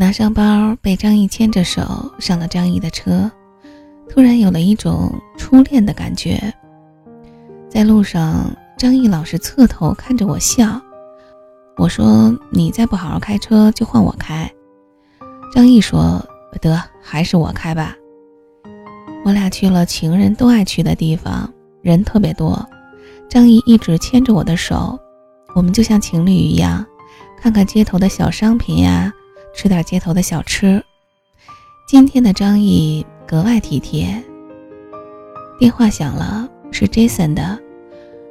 拿上包，被张毅牵着手上了张毅的车，突然有了一种初恋的感觉。在路上，张毅老是侧头看着我笑。我说：“你再不好好开车，就换我开。”张毅说：“得，还是我开吧。”我俩去了情人都爱去的地方，人特别多。张毅一直牵着我的手，我们就像情侣一样，看看街头的小商品呀，吃点街头的小吃。今天的张毅格外体贴。电话响了，是 Jason 的。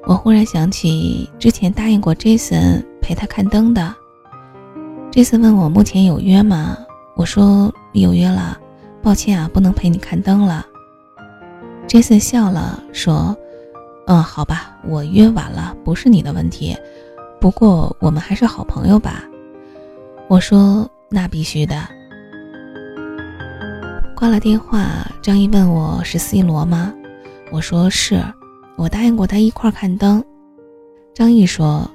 我忽然想起之前答应过 Jason 陪他看灯的。Jason 问我目前有约吗？我说有约了，抱歉啊，不能陪你看灯了。Jason 笑了，说：“嗯，好吧，我约晚了，不是你的问题。不过我们还是好朋友吧。”我说：“那必须的。”挂了电话，张毅问我是 C 罗吗？我说是，我答应过他一块看灯。张毅说：“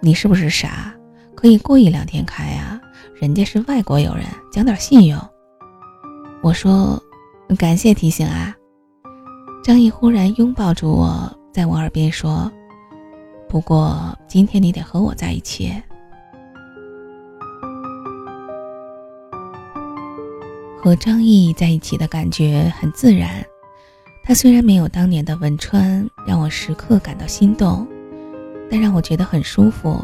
你是不是傻？可以过一两天开呀，人家是外国友人，讲点信用。”我说：“感谢提醒啊。”张毅忽然拥抱住我，在我耳边说：“不过今天你得和我在一起。”和张毅在一起的感觉很自然。他虽然没有当年的文川让我时刻感到心动，但让我觉得很舒服。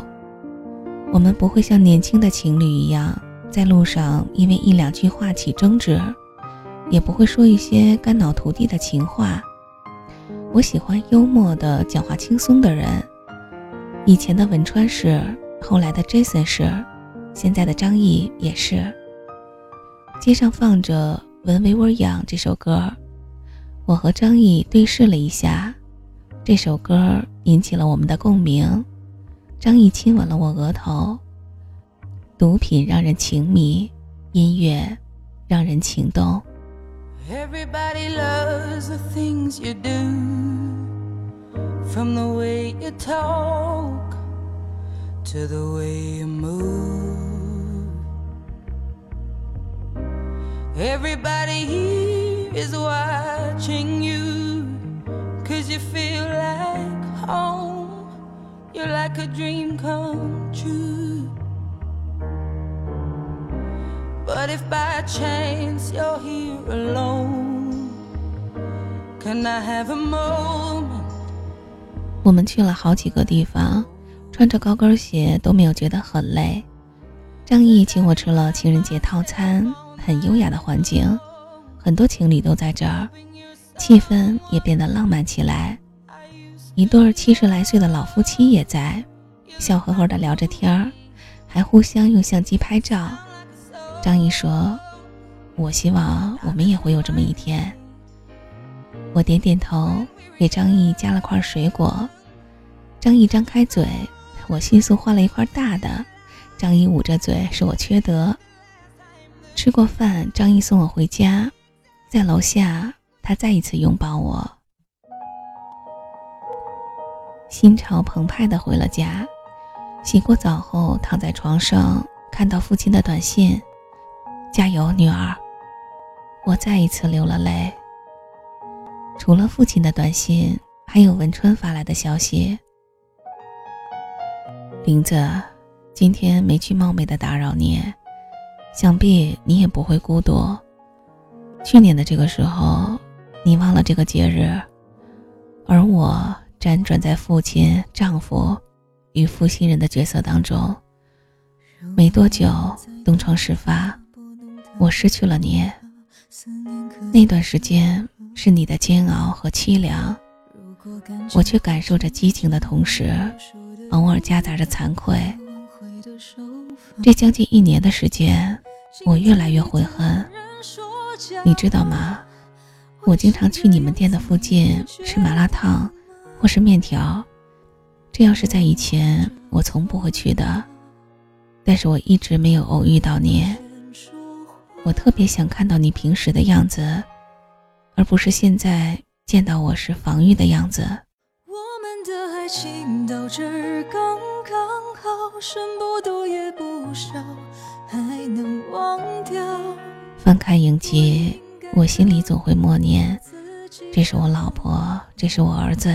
我们不会像年轻的情侣一样，在路上因为一两句话起争执。也不会说一些肝脑涂地的情话。我喜欢幽默的、讲话轻松的人。以前的文川是，后来的 Jason 是，现在的张译也是。街上放着《闻维吾尔养》这首歌，我和张译对视了一下，这首歌引起了我们的共鸣。张译亲吻了我额头。毒品让人情迷，音乐让人情动。Everybody loves the things you do From the way you talk To the way you move Everybody here is watching you Cause you feel like home You're like a dream come true But if by chance you're here alone, can I have a moment? 我们去了好几个地方，穿着高跟鞋都没有觉得很累。张毅请我吃了情人节套餐，很优雅的环境，很多情侣都在这儿，气氛也变得浪漫起来。一对七十来岁的老夫妻也在，笑呵呵的聊着天儿，还互相用相机拍照。张毅说：“我希望我们也会有这么一天。”我点点头，给张毅夹了块水果。张毅张开嘴，我迅速换了一块大的。张毅捂着嘴，说我缺德。吃过饭，张毅送我回家，在楼下，他再一次拥抱我，心潮澎湃的回了家。洗过澡后，躺在床上，看到父亲的短信。加油，女儿！我再一次流了泪。除了父亲的短信，还有文春发来的消息：“林子，今天没去冒昧的打扰你，想必你也不会孤独。去年的这个时候，你忘了这个节日，而我辗转在父亲、丈夫与负心人的角色当中。没多久，东窗事发。”我失去了你，那段时间是你的煎熬和凄凉，我却感受着激情的同时，偶尔夹杂着惭愧。这将近一年的时间，我越来越悔恨。你知道吗？我经常去你们店的附近吃麻辣烫，或是面条。这要是在以前，我从不会去的。但是我一直没有偶遇到你。我特别想看到你平时的样子，而不是现在见到我时防御的样子。我们的爱情到这刚刚好，剩不多也不少，还能忘。翻开影集，我心里总会默念：这是我老婆，这是我儿子，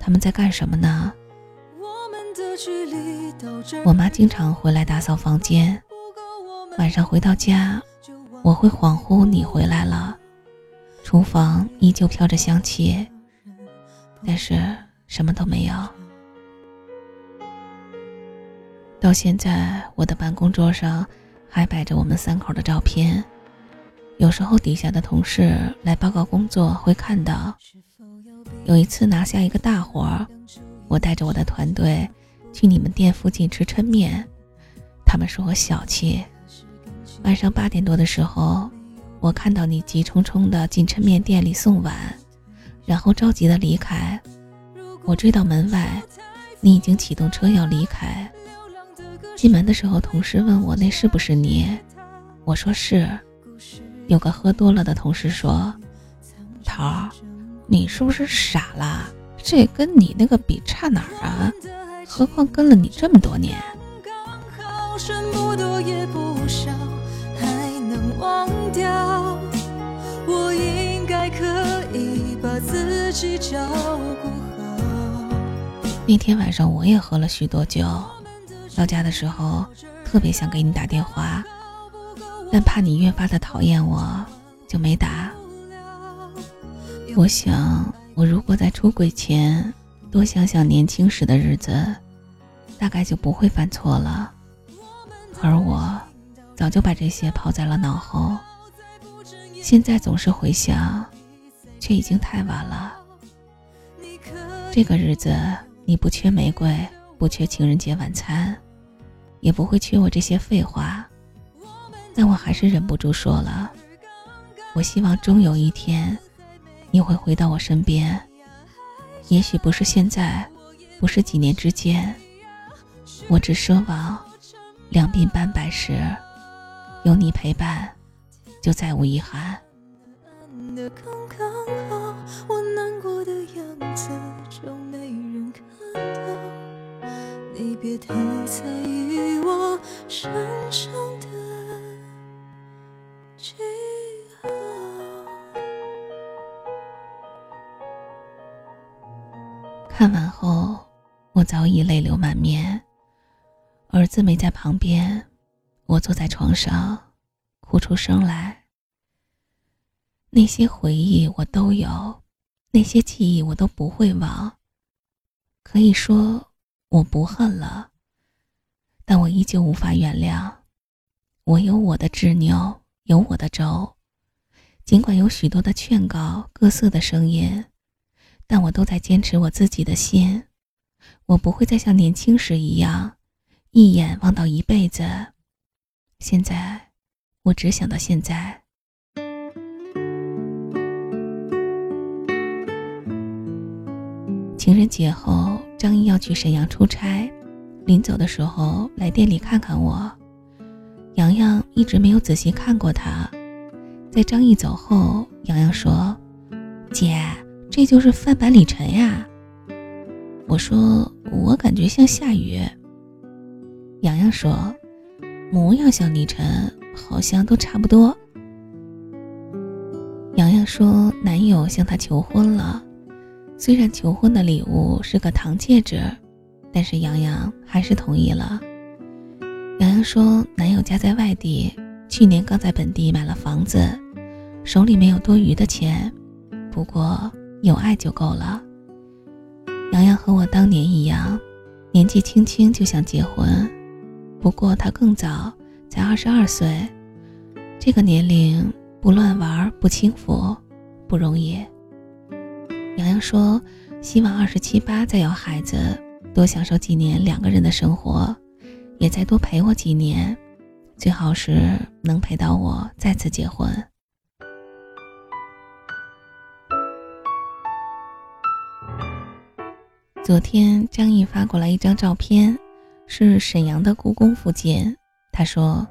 他们在干什么呢？我妈经常回来打扫房间，晚上回到家，我会恍惚你回来了，厨房依旧飘着香气，但是什么都没有。到现在，我的办公桌上还摆着我们三口的照片。有时候底下的同事来报告工作，会看到。有一次拿下一个大活，我带着我的团队去你们店附近吃抻面，他们说我小气。晚上八点多的时候，我看到你急匆匆的进抻面店里送碗，然后着急的离开。我追到门外，你已经启动车要离开。进门的时候，同事问我那是不是你，我说是。有个喝多了的同事说：“桃儿，你是不是傻了？这跟你那个比差哪儿啊？何况跟了你这么多年。”那天晚上我也喝了许多酒，到家的时候特别想给你打电话。但怕你越发的讨厌我，就没打。我想，我如果在出轨前多想想年轻时的日子，大概就不会犯错了。而我早就把这些抛在了脑后，现在总是回想，却已经太晚了。这个日子，你不缺玫瑰，不缺情人节晚餐，也不会缺我这些废话。但我还是忍不住说了，我希望终有一天，你会回到我身边。也许不是现在，不是几年之间，我只奢望两鬓斑白时，有你陪伴，就再无遗憾。你别太在意身上的记号。看完后，我早已泪流满面。儿子没在旁边，我坐在床上，哭出声来。那些回忆我都有，那些记忆我都不会忘。可以说我不恨了，但我依旧无法原谅。我有我的执拗，有我的轴，尽管有许多的劝告，各色的声音。但我都在坚持我自己的心，我不会再像年轻时一样，一眼望到一辈子。现在，我只想到现在。情人节后，张毅要去沈阳出差，临走的时候来店里看看我。洋洋一直没有仔细看过他，在张毅走后，洋洋说：“姐。”这就是范百里尘呀！我说，我感觉像下雨。洋洋说，模样像李晨，好像都差不多。洋洋说，男友向她求婚了，虽然求婚的礼物是个糖戒指，但是洋洋还是同意了。洋洋说，男友家在外地，去年刚在本地买了房子，手里没有多余的钱，不过。有爱就够了。洋洋和我当年一样，年纪轻轻就想结婚，不过他更早，才二十二岁。这个年龄不乱玩不轻浮，不容易。洋洋说，希望二十七八再要孩子，多享受几年两个人的生活，也再多陪我几年，最好是能陪到我再次结婚。昨天张毅发过来一张照片，是沈阳的故宫附近。他说：“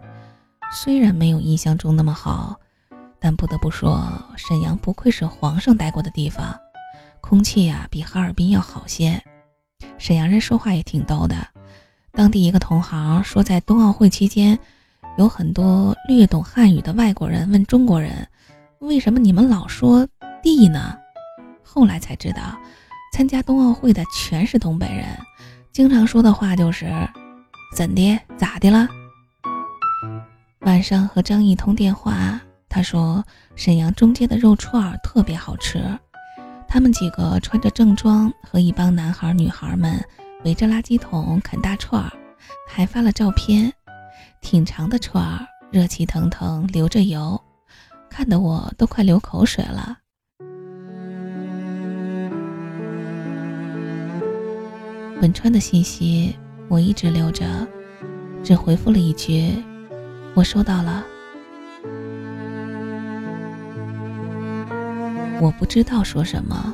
虽然没有印象中那么好，但不得不说，沈阳不愧是皇上待过的地方，空气呀比哈尔滨要好些。沈阳人说话也挺逗的。当地一个同行说，在冬奥会期间，有很多略懂汉语的外国人问中国人：“为什么你们老说地呢？”后来才知道，参加冬奥会的全是东北人，经常说的话就是“怎的咋的了”。晚上和张毅通电话，他说沈阳中街的肉串特别好吃。他们几个穿着正装，和一帮男孩女孩们围着垃圾桶啃大串儿，还发了照片。挺长的串儿，热气腾腾，流着油，看得我都快流口水了。文川的信息我一直留着，只回复了一句：“我收到了。”我不知道说什么，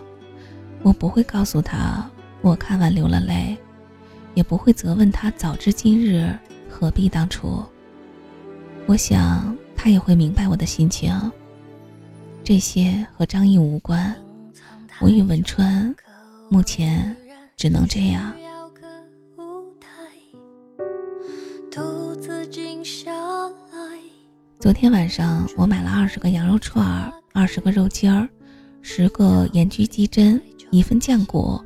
我不会告诉他我看完流了泪，也不会责问他早知今日。何必当初？我想他也会明白我的心情。这些和张毅无关，我与文川目前只能这样。昨天晚上我买了二十个羊肉串儿，二十个肉筋儿，十个盐焗鸡胗，一份酱骨，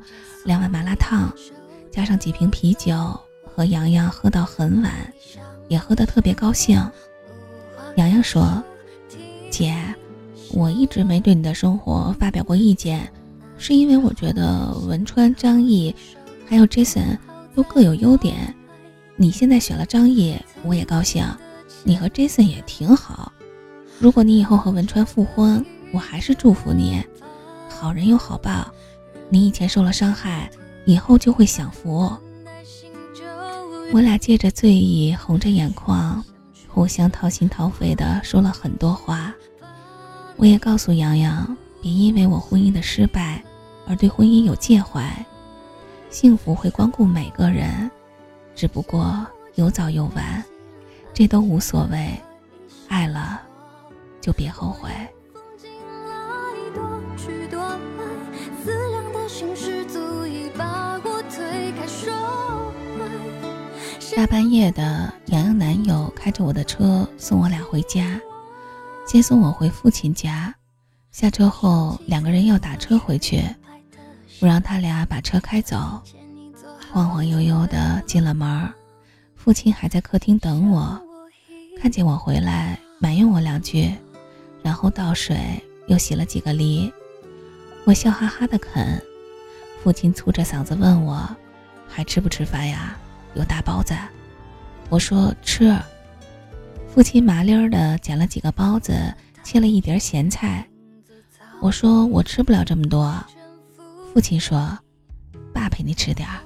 两碗麻辣烫，加上几瓶啤酒。和洋洋喝到很晚，也喝得特别高兴。洋洋说：“姐，我一直没对你的生活发表过意见，是因为我觉得文川、张译还有 Jason 都各有优点。你现在选了张译，我也高兴。你和 Jason 也挺好。如果你以后和文川复婚，我还是祝福你。好人有好报，你以前受了伤害，以后就会享福。”我俩借着醉意，红着眼眶，互相掏心掏肺的说了很多话。我也告诉洋洋，别因为我婚姻的失败而对婚姻有介怀。幸福会光顾每个人，只不过有早有晚，这都无所谓。爱了，就别后悔。半夜的，洋洋男友开着我的车送我俩回家，先送我回父亲家。下车后，两个人要打车回去，我让他俩把车开走。晃晃悠悠的进了门，父亲还在客厅等我，看见我回来，埋怨我两句，然后倒水又洗了几个梨。我笑哈哈的啃，父亲粗着嗓子问我，还吃不吃饭呀？有大包子，我说吃。父亲麻溜儿的捡了几个包子，切了一碟咸菜。我说我吃不了这么多。父亲说：“爸陪你吃点儿。”